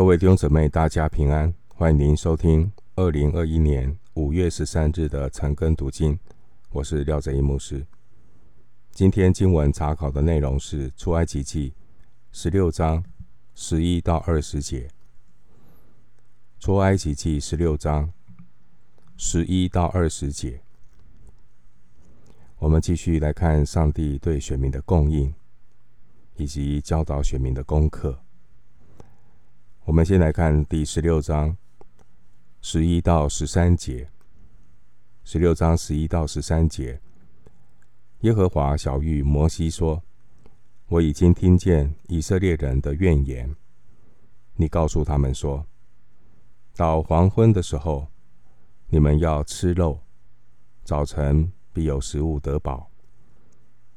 各位弟兄姊妹，大家平安，欢迎您收听二零二一年五月十三日的晨更读经。我是廖哲一牧师。今天经文查考的内容是出埃及记十六章十一到二十节。出埃及记十六章十一到二十节，我们继续来看上帝对选民的供应，以及教导选民的功课。我们先来看第十六章十一到十三节。十六章十一到十三节，耶和华晓諭摩西说：“我已经听见以色列人的怨言。你告诉他们说，到黄昏的时候，你们要吃肉；早晨必有食物得饱。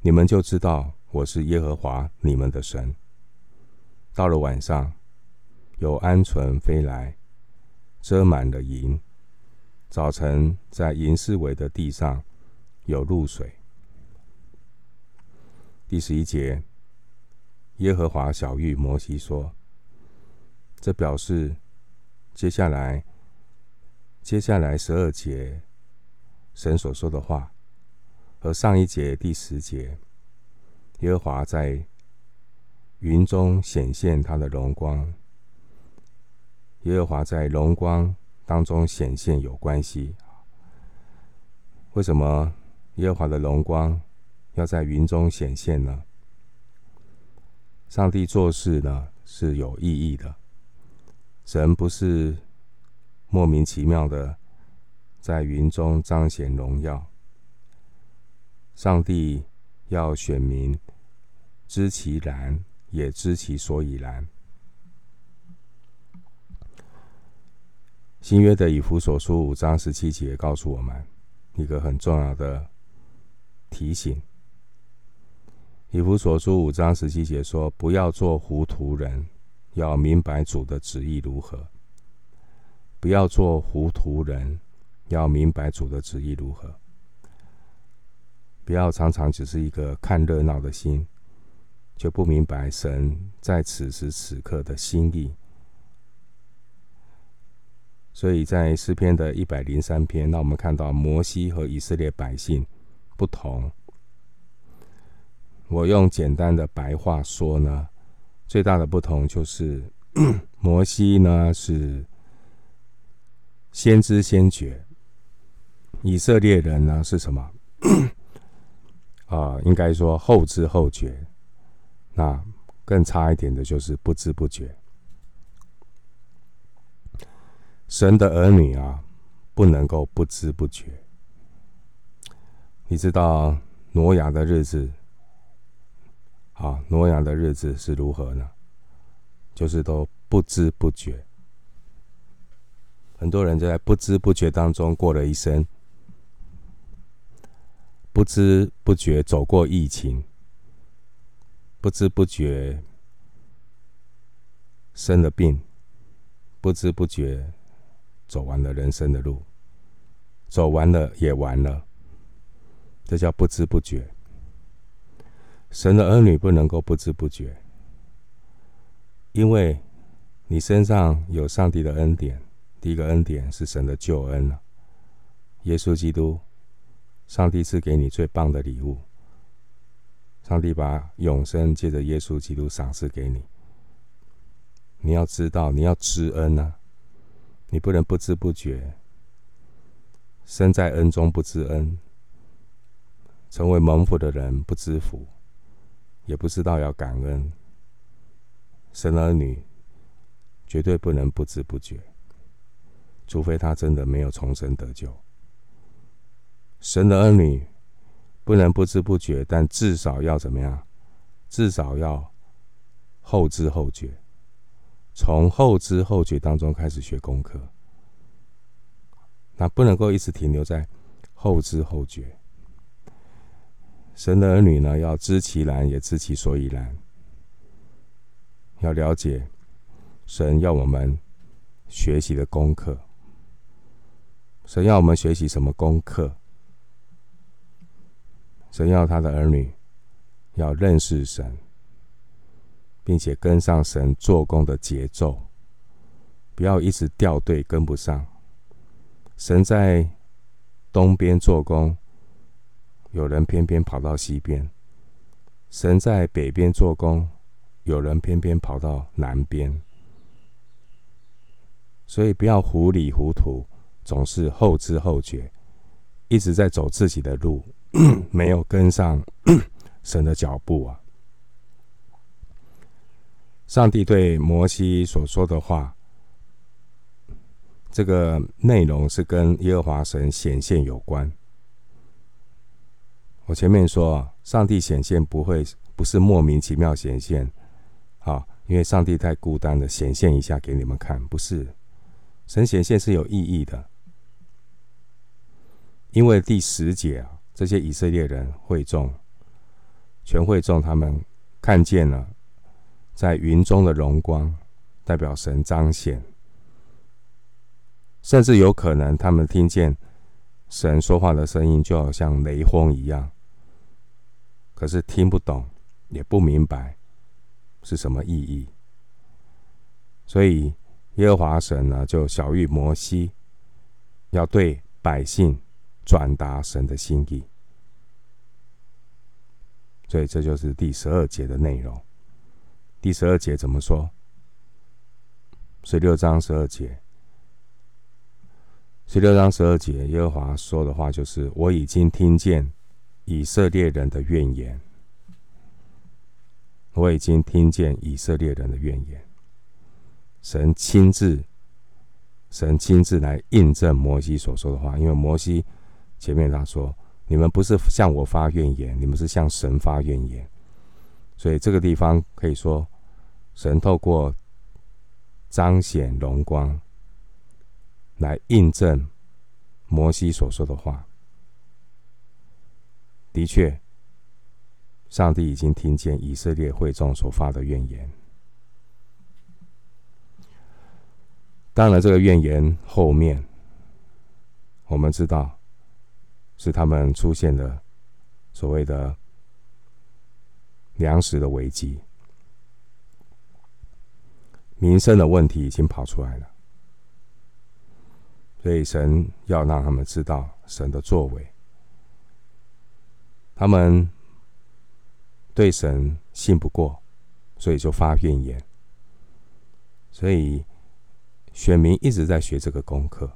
你们就知道我是耶和华你们的神。到了晚上。”有鹌鹑飞来，遮满了营。早晨在银四围的地上有露水。第十一节，耶和华晓諭摩西说：“这表示接下来，接下来十二节神所说的话，和上一节第十节，耶和华在云中显现他的荣光。”耶和华在荣光当中显现有关系。为什么耶和华的荣光要在云中显现呢？上帝做事呢是有意义的，神不是莫名其妙的在云中彰显荣耀。上帝要选民知其然，也知其所以然。新约的以弗所书五章十七节告诉我们一个很重要的提醒。以弗所书五章十七节说：“不要做糊涂人，要明白主的旨意如何。不要做糊涂人，要明白主的旨意如何。不要常常只是一个看热闹的心，就不明白神在此时此刻的心意。”所以在诗篇的一百零三篇，那我们看到摩西和以色列百姓不同。我用简单的白话说呢，最大的不同就是 摩西呢是先知先觉，以色列人呢是什么？啊、应该说后知后觉。那更差一点的就是不知不觉。神的儿女啊，不能够不知不觉。你知道挪亚的日子，啊，挪亚的日子是如何呢？就是都不知不觉，很多人就在不知不觉当中过了一生，不知不觉走过疫情，不知不觉生了病，不知不觉。走完了人生的路，走完了也完了，这叫不知不觉。神的儿女不能够不知不觉，因为你身上有上帝的恩典。第一个恩典是神的救恩，耶稣基督，上帝赐给你最棒的礼物。上帝把永生借着耶稣基督赏赐给你，你要知道，你要知恩啊。你不能不知不觉，身在恩中不知恩，成为蒙福的人不知福，也不知道要感恩。神儿女绝对不能不知不觉，除非他真的没有重生得救。神的儿女不能不知不觉，但至少要怎么样？至少要后知后觉。从后知后觉当中开始学功课，那不能够一直停留在后知后觉。神的儿女呢，要知其然，也知其所以然。要了解神要我们学习的功课。神要我们学习什么功课？神要他的儿女要认识神。并且跟上神做工的节奏，不要一直掉队跟不上。神在东边做工，有人偏偏跑到西边；神在北边做工，有人偏偏跑到南边。所以不要糊里糊涂，总是后知后觉，一直在走自己的路，没有跟上 神的脚步啊！上帝对摩西所说的话，这个内容是跟耶和华神显现有关。我前面说，上帝显现不会不是莫名其妙显现，啊，因为上帝太孤单了，显现一下给你们看，不是。神显现是有意义的，因为第十节啊，这些以色列人会众，全会众他们看见了在云中的荣光，代表神彰显，甚至有可能他们听见神说话的声音，就好像雷轰一样，可是听不懂，也不明白是什么意义，所以。耶和华神呢，就晓谕摩西，要对百姓转达神的心意。所以这就是第十二节的内容。第十二节怎么说？十六章十二节，十六章十二节，耶和华说的话就是：我已经听见以色列人的怨言，我已经听见以色列人的怨言。神亲自，神亲自来印证摩西所说的话，因为摩西前面他说：“你们不是向我发怨言，你们是向神发怨言。”所以这个地方可以说，神透过彰显荣光来印证摩西所说的话。的确，上帝已经听见以色列会众所发的怨言。当然，这个怨言后面，我们知道是他们出现了所谓的粮食的危机，民生的问题已经跑出来了，所以神要让他们知道神的作为，他们对神信不过，所以就发怨言，所以。选民一直在学这个功课，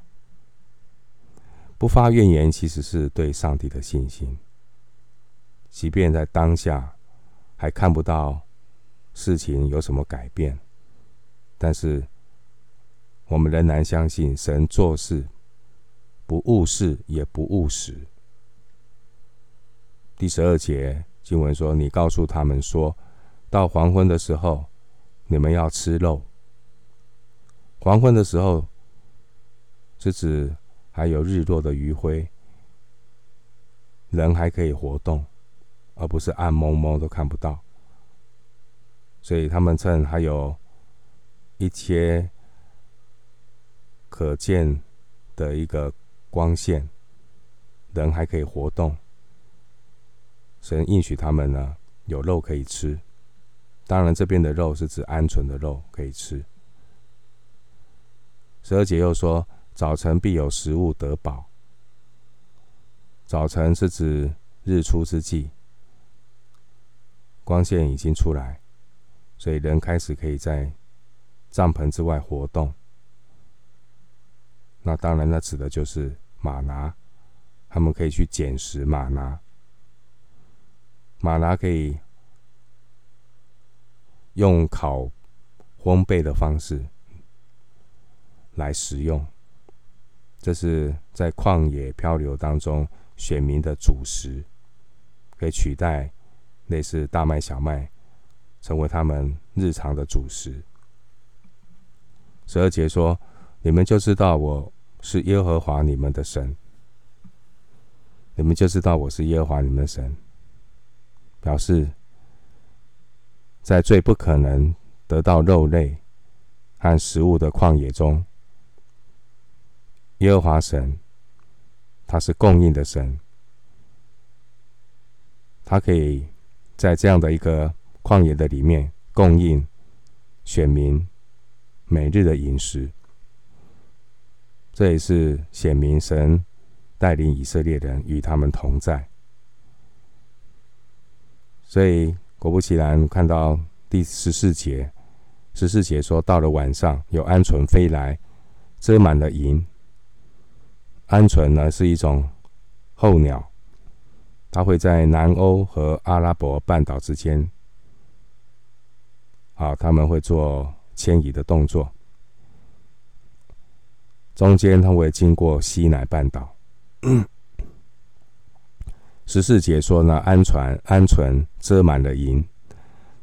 不发怨言，其实是对上帝的信心。即便在当下还看不到事情有什么改变，但是我们仍然相信神做事不误事也不误时。第十二节经文说：“你告诉他们说，到黄昏的时候，你们要吃肉。”黄昏的时候，是指还有日落的余晖，人还可以活动，而不是暗蒙蒙都看不到。所以他们趁还有一些可见的一个光线，人还可以活动。神应许他们呢，有肉可以吃。当然，这边的肉是指鹌鹑的肉可以吃。十二节又说：“早晨必有食物得饱。”早晨是指日出之际，光线已经出来，所以人开始可以在帐篷之外活动。那当然，那指的就是马拿，他们可以去捡拾马拿，马拿可以用烤、烘焙的方式。来食用，这是在旷野漂流当中选民的主食，可以取代类似大麦、小麦，成为他们日常的主食。十二节说：“你们就知道我是耶和华你们的神，你们就知道我是耶和华你们的神。”表示在最不可能得到肉类和食物的旷野中。耶和华神，他是供应的神，他可以在这样的一个旷野的里面供应选民每日的饮食，这也是显明神带领以色列人与他们同在。所以果不其然，看到第十四节，十四节说，到了晚上，有鹌鹑飞来，遮满了营。鹌鹑呢是一种候鸟，它会在南欧和阿拉伯半岛之间，啊，他们会做迁移的动作。中间它会经过西乃半岛。十四节说呢，鹌鹑鹌鹑遮满了营，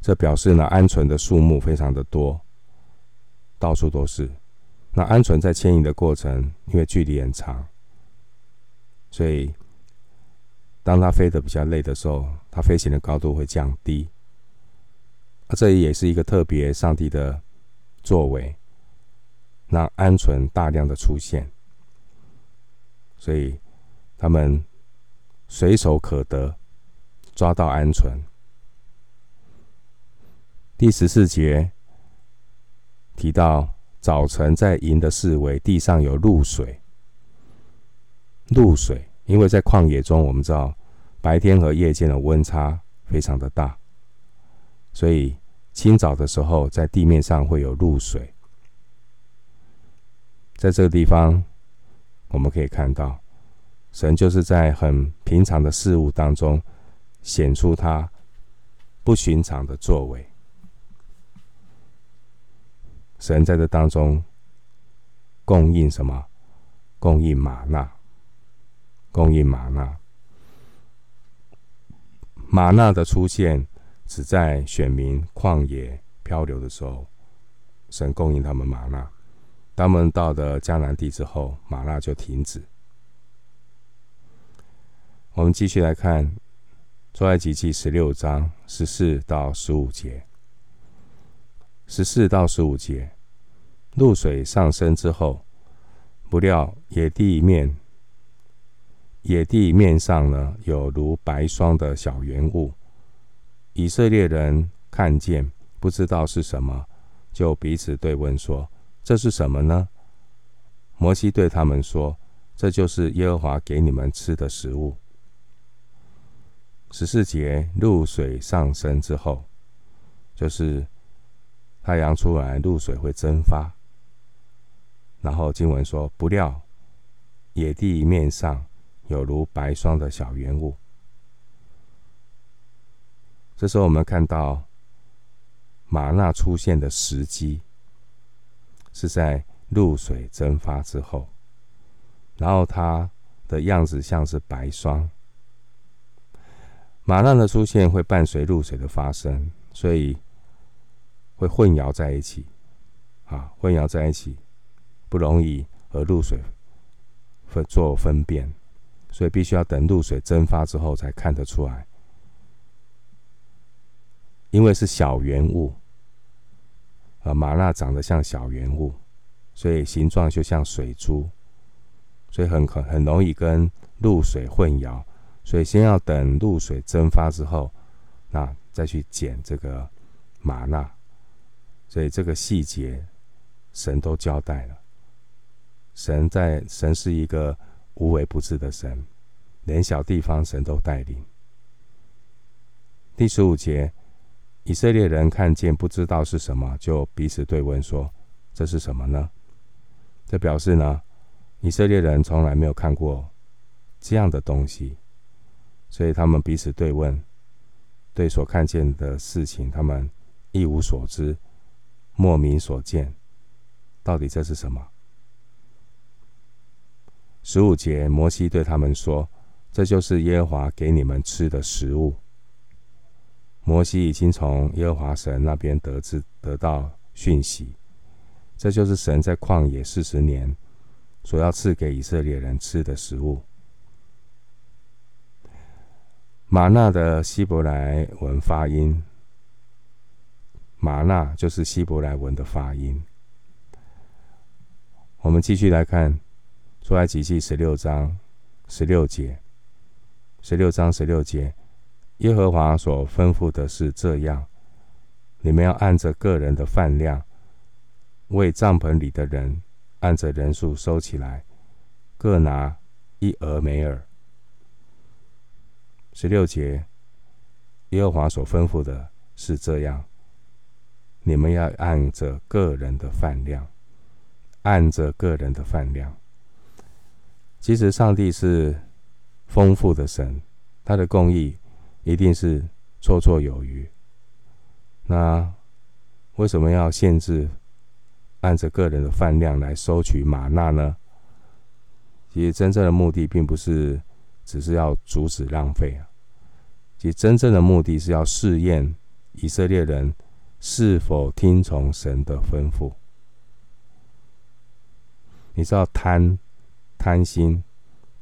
这表示呢，鹌鹑的数目非常的多，到处都是。那鹌鹑在迁移的过程，因为距离很长。所以，当它飞得比较累的时候，它飞行的高度会降低。啊，这也是一个特别上帝的作为，让鹌鹑大量的出现，所以他们随手可得，抓到鹌鹑。第十四节提到，早晨在营的四围，地上有露水。露水，因为在旷野中，我们知道白天和夜间的温差非常的大，所以清早的时候在地面上会有露水。在这个地方，我们可以看到，神就是在很平常的事物当中显出他不寻常的作为。神在这当中供应什么？供应玛纳。供应玛纳。玛纳的出现只在选民旷野漂流的时候，神供应他们吗哪。当他们到了迦南地之后，吗哪就停止。我们继续来看出埃及记十六章十四到十五节。十四到十五节，露水上升之后，不料野地面。野地面上呢，有如白霜的小圆物。以色列人看见，不知道是什么，就彼此对问说：“这是什么呢？”摩西对他们说：“这就是耶和华给你们吃的食物。”十四节，露水上升之后，就是太阳出来，露水会蒸发。然后经文说：“不料野地面上。”有如白霜的小圆物。这时候，我们看到吗哪出现的时机是在露水蒸发之后，然后它的样子像是白霜。吗哪的出现会伴随露水的发生，所以会混淆在一起，啊，混淆在一起不容易和露水分做分辨。所以必须要等露水蒸发之后才看得出来，因为是小圆物，而吗哪长得像小圆物，所以形状就像水珠，所以很可很容易跟露水混淆。所以先要等露水蒸发之后，那再去捡这个吗哪。所以这个细节神都交代了，神在神是一个。无微不至的神，连小地方神都带领。第十五节，以色列人看见不知道是什么，就彼此对问说：“这是什么呢？”这表示呢，以色列人从来没有看过这样的东西，所以他们彼此对问，对所看见的事情，他们一无所知，莫名所见，到底这是什么？十五节，摩西对他们说：“这就是耶和华给你们吃的食物。”摩西已经从耶和华神那边得知得到讯息，这就是神在旷野四十年所要赐给以色列人吃的食物。吗哪的希伯来文发音，吗哪就是希伯来文的发音。我们继续来看。出埃及记十六章十六节，十六章十六节，耶和华所吩咐的是这样：你们要按着个人的饭量，为帐篷里的人按着人数收起来，各拿一俄梅尔。十六节，耶和华所吩咐的是这样：你们要按着个人的饭量，按着个人的饭量。其实上帝是丰富的神，他的公义一定是绰绰有余。那为什么要限制按着个人的饭量来收取玛纳呢？其实真正的目的并不是只是要阻止浪费啊，其实真正的目的是要试验以色列人是否听从神的吩咐。你知道贪、贪心、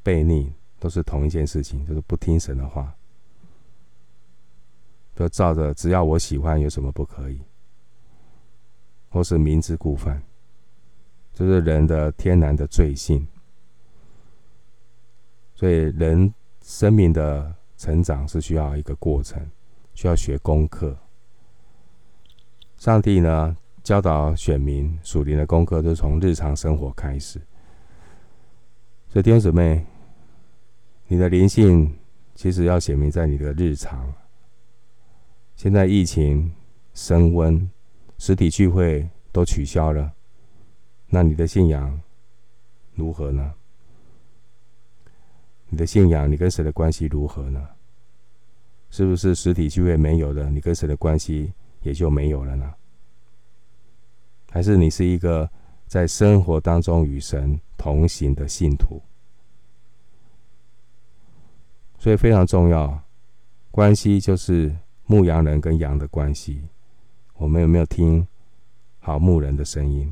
悖逆都是同一件事情，就是不听神的话。就照着，只要我喜欢，有什么不可以？或是明知故犯，这是人的天然的罪性。所以，人生命的成长是需要一个过程，需要学功课。上帝呢，教导选民属灵的功课，就从日常生活开始。所以，弟兄姊妹，你的灵性其实要显明在你的日常。现在疫情升温，实体聚会都取消了，那你的信仰如何呢？你的信仰，你跟神的关系如何呢？是不是实体聚会没有了，你跟神的关系也就没有了呢？还是你是一个在生活当中与神同行的信徒？所以非常重要，关系就是。牧羊人跟羊的关系，我们有没有听好牧人的声音？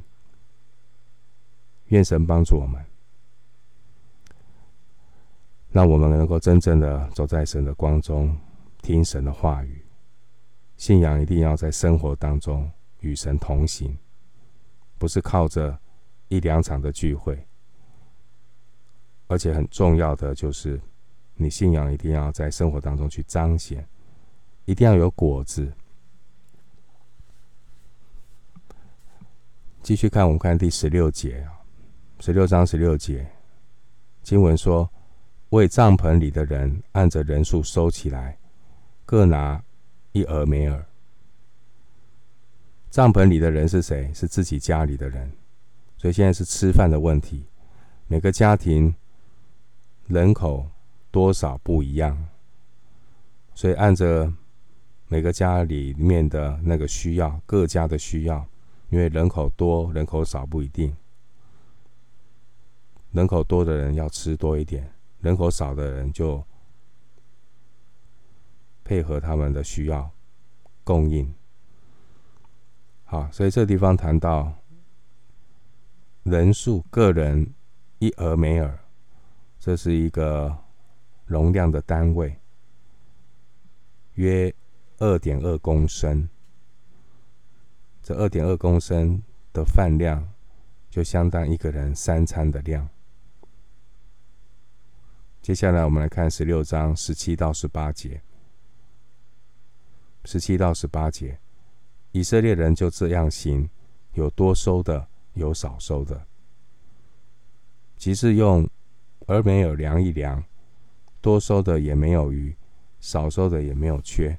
愿神帮助我们，让我们能够真正的走在神的光中，听神的话语。信仰一定要在生活当中与神同行，不是靠着一两场的聚会。而且很重要的就是，你信仰一定要在生活当中去彰显。一定要有果子。继续看，我们看第十六节啊，十六章十六节，经文说：“为帐篷里的人按着人数收起来，各拿一俄梅尔。”帐篷里的人是谁？是自己家里的人。所以现在是吃饭的问题。每个家庭人口多少不一样，所以按着。每个家里面的那个需要，各家的需要，因为人口多，人口少不一定。人口多的人要吃多一点，人口少的人就配合他们的需要供应。好，所以这地方谈到人数，个人一俄梅尔，这是一个容量的单位，约。二点二公升，这二点二公升的饭量，就相当一个人三餐的量。接下来，我们来看十六章十七到十八节。十七到十八节，以色列人就这样行，有多收的，有少收的。即是用而没有量一量，多收的也没有余，少收的也没有缺。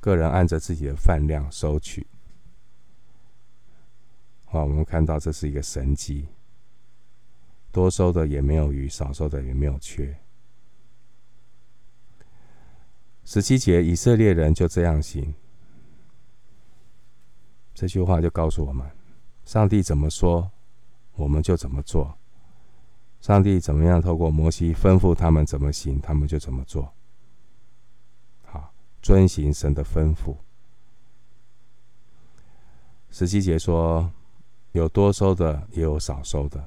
个人按着自己的饭量收取。好，我们看到这是一个神迹，多收的也没有余，少收的也没有缺。十七节，以色列人就这样行。这句话就告诉我们，上帝怎么说，我们就怎么做。上帝怎么样透过摩西吩咐他们怎么行，他们就怎么做。遵行神的吩咐。十七节说，有多收的，也有少收的。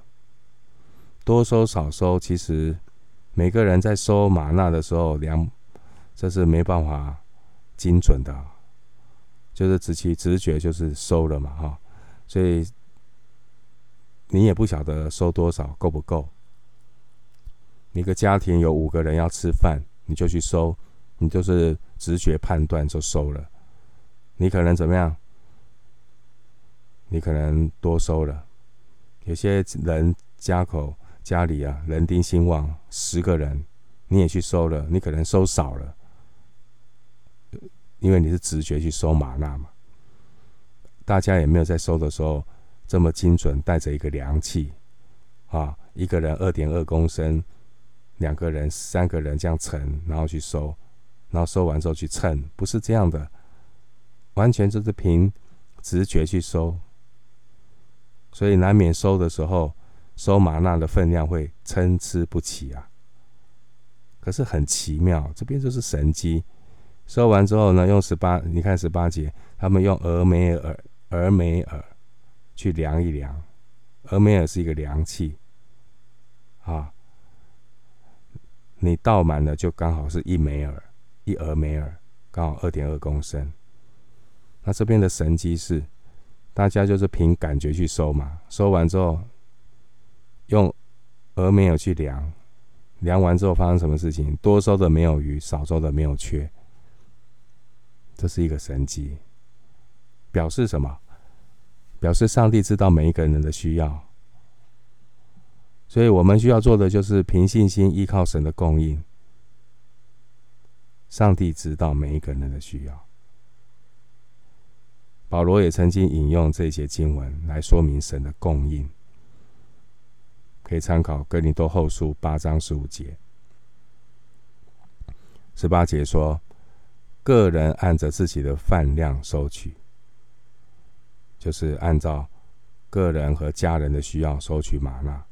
多收少收，其实每个人在收玛纳的时候量，这是没办法精准的，就是直其直觉就是收了嘛，哈。所以你也不晓得收多少，够不够。一个家庭有五个人要吃饭，你就去收。你就是直觉判断就收了，你可能怎么样？你可能多收了，有些人家口家里啊，人丁兴旺，十个人你也去收了，你可能收少了，因为你是直觉去收玛纳嘛。大家也没有在收的时候这么精准，带着一个量器啊，一个人二点二公升，两个人、三个人这样乘，然后去收，然后收完之后去称，不是这样的，完全就是凭直觉去收。所以难免收的时候，收吗哪的分量会参差不齐啊。可是很奇妙，这边就是神机。收完之后呢，用十八，你看十八节，他们用俄梅尔，俄梅尔去量一量，俄梅尔是一个量器啊。你倒满了就刚好是一梅珥，一俄梅尔，刚好二点二公升。那这边的神迹是。大家就是凭感觉去收嘛，收完之后用俄梅珥去量，量完之后发生什么事情？多收的没有余，少收的没有缺，这是一个神迹。表示什么？表示上帝知道每一个人的需要，所以我们需要做的就是凭信心依靠神的供应。上帝知道每一个人的需要。保罗也曾经引用这些经文来说明神的供应，可以参考哥林多后书八章十五节、十八节说：“个人按着自己的饭量收取，就是按照个人和家人的需要收取吗哪。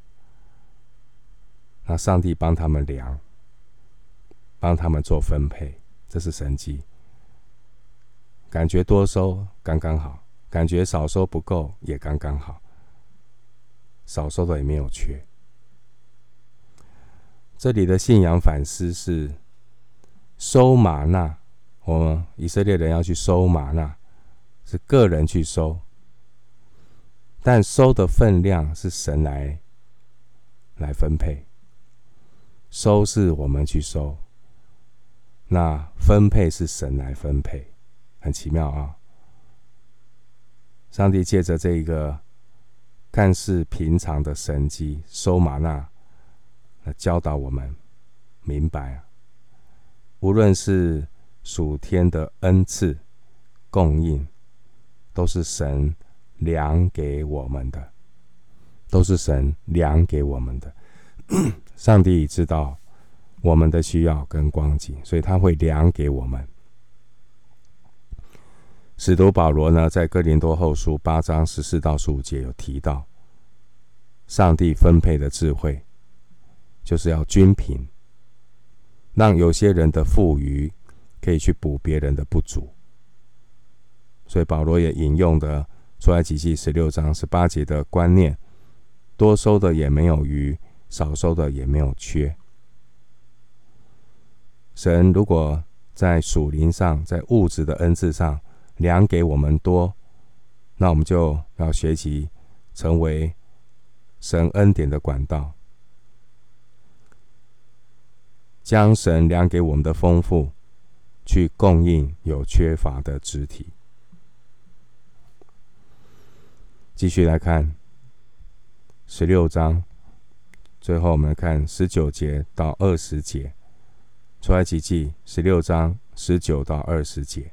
那上帝帮他们量，帮他们做分配，这是神迹。”感觉多收刚刚好，感觉少收不够也刚刚好，少收的也没有缺。这里的信仰反思是收吗哪，我们以色列人要去收吗哪，是个人去收，但收的分量是神来来分配，收是我们去收，那分配是神来分配。很奇妙啊！上帝借着这一个看似平常的神迹收玛纳，来教导我们明白啊，无论是属天的恩赐供应，都是神量给我们的，都是神量给我们的。上帝知道我们的需要跟光景，所以他会量给我们。使徒保罗呢，在哥林多后书八章十四到十五节有提到，上帝分配的智慧，就是要均平，让有些人的富余可以去补别人的不足。所以保罗也引用的出埃及记十六章十八节的观念：多收的也没有余，少收的也没有缺。神如果在属灵上，在物质的恩赐上，量给我们多，那我们就要学习成为神恩典的管道，将神量给我们的丰富，去供应有缺乏的肢体。继续来看十六章，最后我们看十九节到二十节，出埃及记十六章十九到二十节。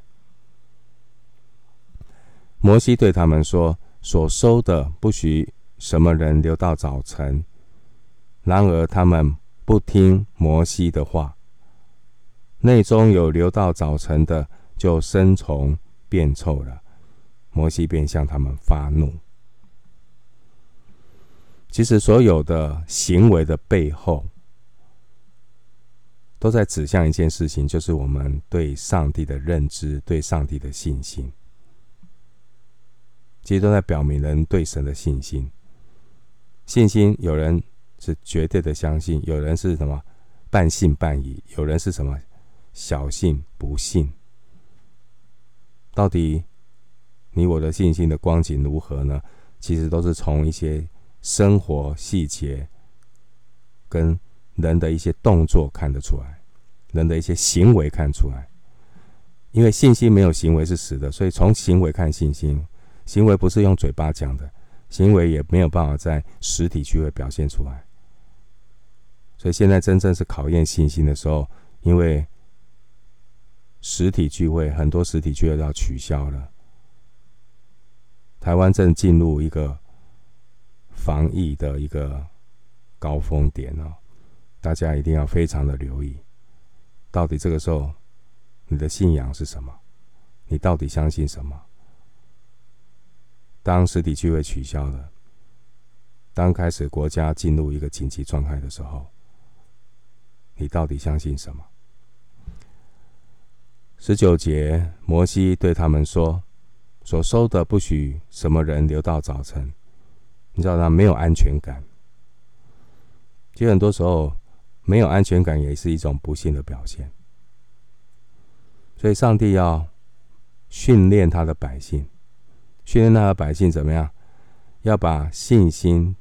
摩西对他们说：“所收的不许什么人留到早晨。”然而他们不听摩西的话，内中有留到早晨的，就生虫变臭了。摩西便向他们发怒。其实所有的行为的背后，都在指向一件事情，就是我们对上帝的认知，对上帝的信心。其实都在表明人对神的信心。信心，有人是绝对的相信，有人是什么半信半疑，有人是什么小信不信。到底你我的信心的光景如何呢？其实都是从一些生活细节跟人的一些动作看得出来，人的一些行为看出来。因为信心没有行为是死的，所以从行为看信心。行为不是用嘴巴讲的，行为也没有办法在实体聚会表现出来。所以现在真正是考验信心的时候，因为实体聚会很多实体聚会都要取消了。台湾正进入一个防疫的一个高峰点哦，大家一定要非常的留意，到底这个时候你的信仰是什么？你到底相信什么？当实体聚会取消了，当开始国家进入一个紧急状态的时候，你到底相信什么？十九节，摩西对他们说：“所收的不许什么人留到早晨。”你知道他没有安全感。其实很多时候，没有安全感也是一种不幸的表现。所以上帝要训练他的百姓，训练他的百姓怎么样？要把信心，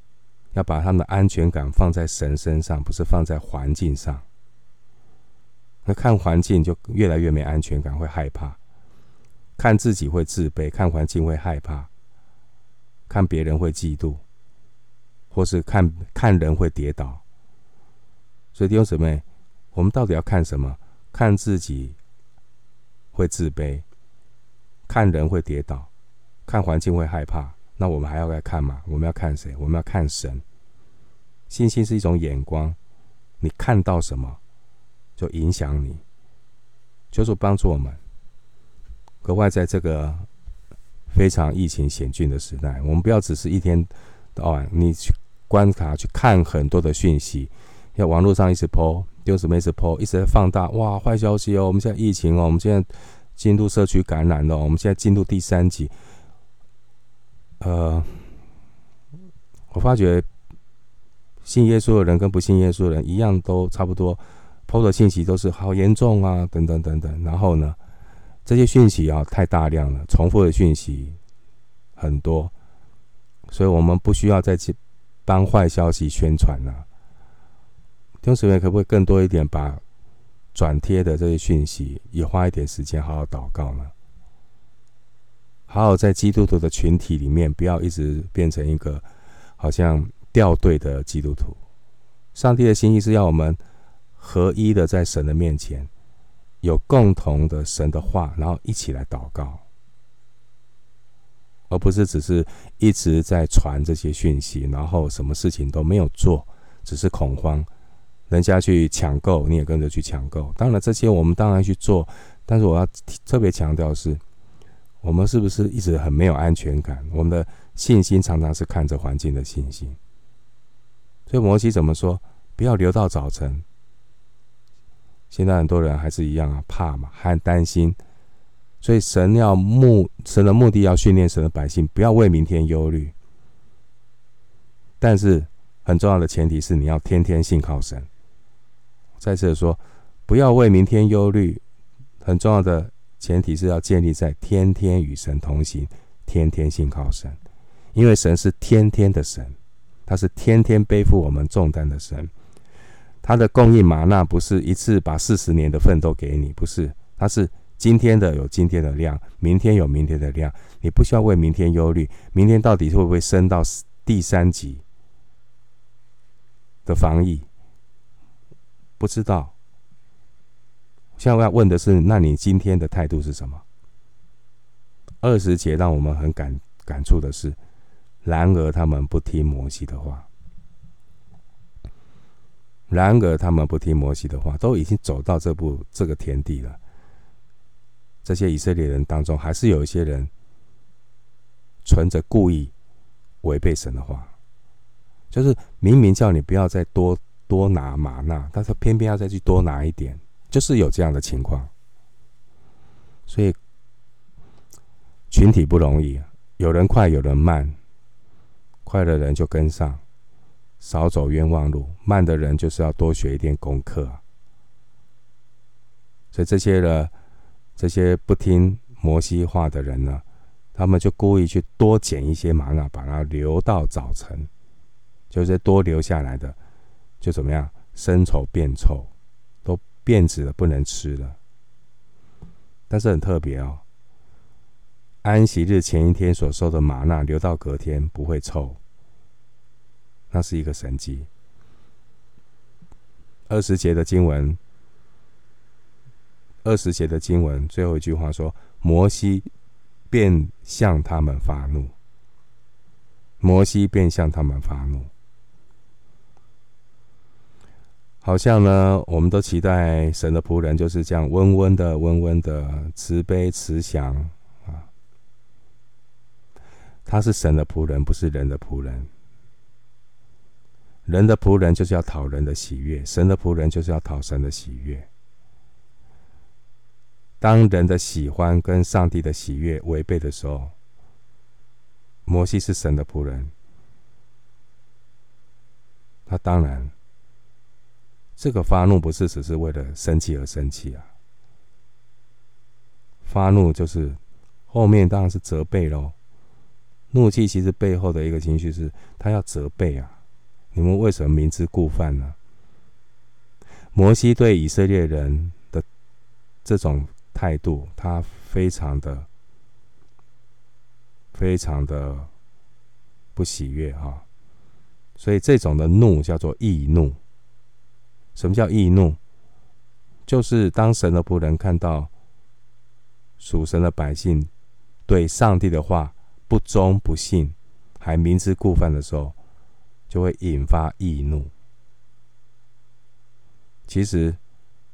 要把他们的安全感放在神身上，不是放在环境上。那看环境就越来越没安全感，会害怕；看自己会自卑，看环境会害怕；看别人会嫉妒，或是看看人会跌倒。所以弟兄姊妹，我们到底要看什么？看自己会自卑，看人会跌倒，看环境会害怕。那我们还要来看吗？我们要看谁？我们要看神。信心是一种眼光，你看到什么？就影响你，求主帮助我们。格外在这个非常疫情险峻的时代，我们不要只是一天到晚你去观察、去看很多的讯息，要网络上一直 po，丢什么一直 po，一直在放大。哇，坏消息哦！我们现在疫情哦，我们现在进入社区感染了，我们现在进入第三级。呃，我发觉信耶稣的人跟不信耶稣的人一样，都差不多。PO 的信息都是好严重啊，等等等等。然后呢，这些讯息啊太大量了，重复的讯息很多，所以我们不需要再去帮坏消息宣传了。兄姊妹，可不可以更多一点，把转贴的这些讯息也花一点时间好好祷告呢？好好在基督徒的群体里面，不要一直变成一个好像掉队的基督徒。上帝的心意是要我们。合一的在神的面前，有共同的神的话，然后一起来祷告，而不是只是一直在传这些讯息，然后什么事情都没有做，只是恐慌。人家去抢购，你也跟着去抢购。当然这些我们当然去做，但是我要特别强调是，我们是不是一直很没有安全感？我们的信心常常是看着环境的信心。所以摩西怎么说？不要留到早晨。现在很多人还是一样啊，怕嘛，还担心，所以神要目神的目的要训练神的百姓，不要为明天忧虑。但是很重要的前提是你要天天信靠神。再次的说，不要为明天忧虑，很重要的前提是要建立在天天与神同行，天天信靠神，因为神是天天的神，他是天天背负我们重担的神。他的供应玛纳不是一次把四十年的份都给你，不是，他是今天的有今天的量，明天有明天的量，你不需要为明天忧虑，明天到底会不会升到第三级的防疫，不知道。现在要问的是，那你今天的态度是什么？二十节让我们很感感触的是，然而他们不听摩西的话。然而，他们不听摩西的话，都已经走到这步这个田地了。这些以色列人当中，还是有一些人存着故意违背神的话，就是明明叫你不要再多多拿吗哪，但是偏偏要再去多拿一点，就是有这样的情况。所以群体不容易，有人快，有人慢，快的人就跟上。少走冤枉路，慢的人就是要多学一点功课。所以这些人，这些不听摩西话的人呢，他们就故意去多捡一些吗哪，把它留到早晨，就是多留下来的，就怎么样，生丑变臭，都变质了，不能吃了。但是很特别哦，安息日前一天所收的吗哪留到隔天不会臭，那是一个神迹。二十节的经文，二十节的经文最后一句话说：“摩西便向他们发怒。”摩西便向他们发怒。好像呢，我们都期待神的仆人就是这样温温的、温温的、慈悲慈祥啊。他是神的仆人，不是人的仆人。人的仆人就是要讨人的喜悦，神的仆人就是要讨神的喜悦。当人的喜欢跟上帝的喜悦违背的时候，摩西是神的仆人，他当然。这个发怒不是只是为了生气而生气啊！发怒就是后面当然是责备喽。怒气其实背后的一个情绪是他要责备啊！你们为什么明知故犯呢？摩西对以色列人的这种态度，他非常的、非常的不喜悦啊！所以这种的怒叫做易怒。什么叫易怒？就是当神的仆人看到属神的百姓对上帝的话不忠不信，还明知故犯的时候，就会引发易怒。其实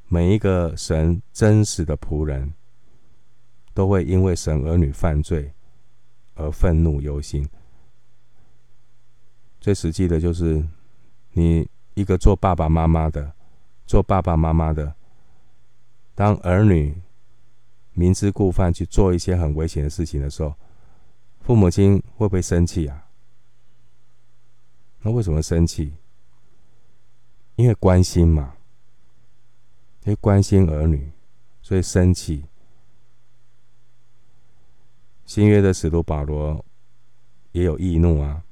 每一个神真实的仆人，都会因为神儿女犯罪而愤怒忧心。最实际的就是你。一个做爸爸妈妈的，做爸爸妈妈的，当儿女明知故犯去做一些很危险的事情的时候，父母亲会不会生气啊？那为什么生气？因为关心嘛，因为关心儿女，所以生气。新约的使徒保罗也有易怒啊，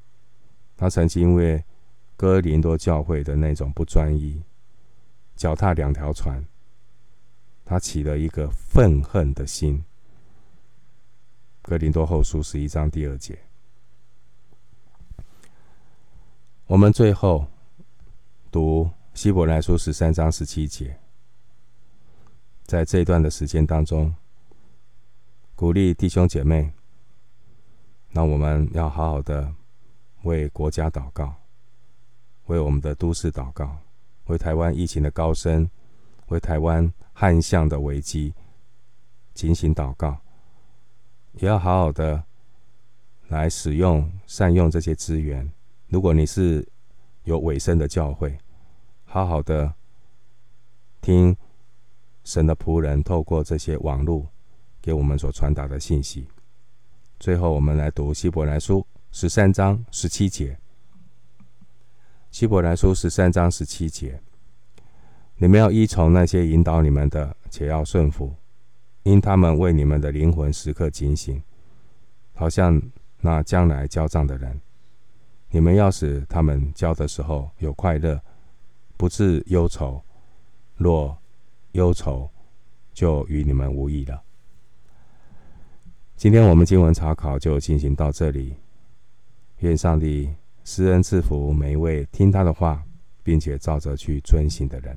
他曾经因为。哥林多教会的那种不专一，脚踏两条船，他起了一个愤恨的心。哥林多后书十一章第二节，我们最后读希伯来书十三章十七节，在这一段的时间当中，鼓励弟兄姐妹，那我们要好好的为国家祷告。为我们的都市祷告，为台湾疫情的高升，为台湾旱象的危机进行祷告，也要好好的来使用、善用这些资源。如果你是有委身的教会，好好的听神的仆人透过这些网络给我们所传达的信息。最后，我们来读希伯来书十三章十七节。希伯来书十三章十七节：你们要依从那些引导你们的，且要顺服，因他们为你们的灵魂时刻警醒，好像那将来交账的人。你们要使他们交的时候有快乐，不致忧愁。若忧愁，就与你们无益了。今天我们经文查考就进行到这里。愿上帝。施恩赐福每一位听他的话，并且照着去遵行的人。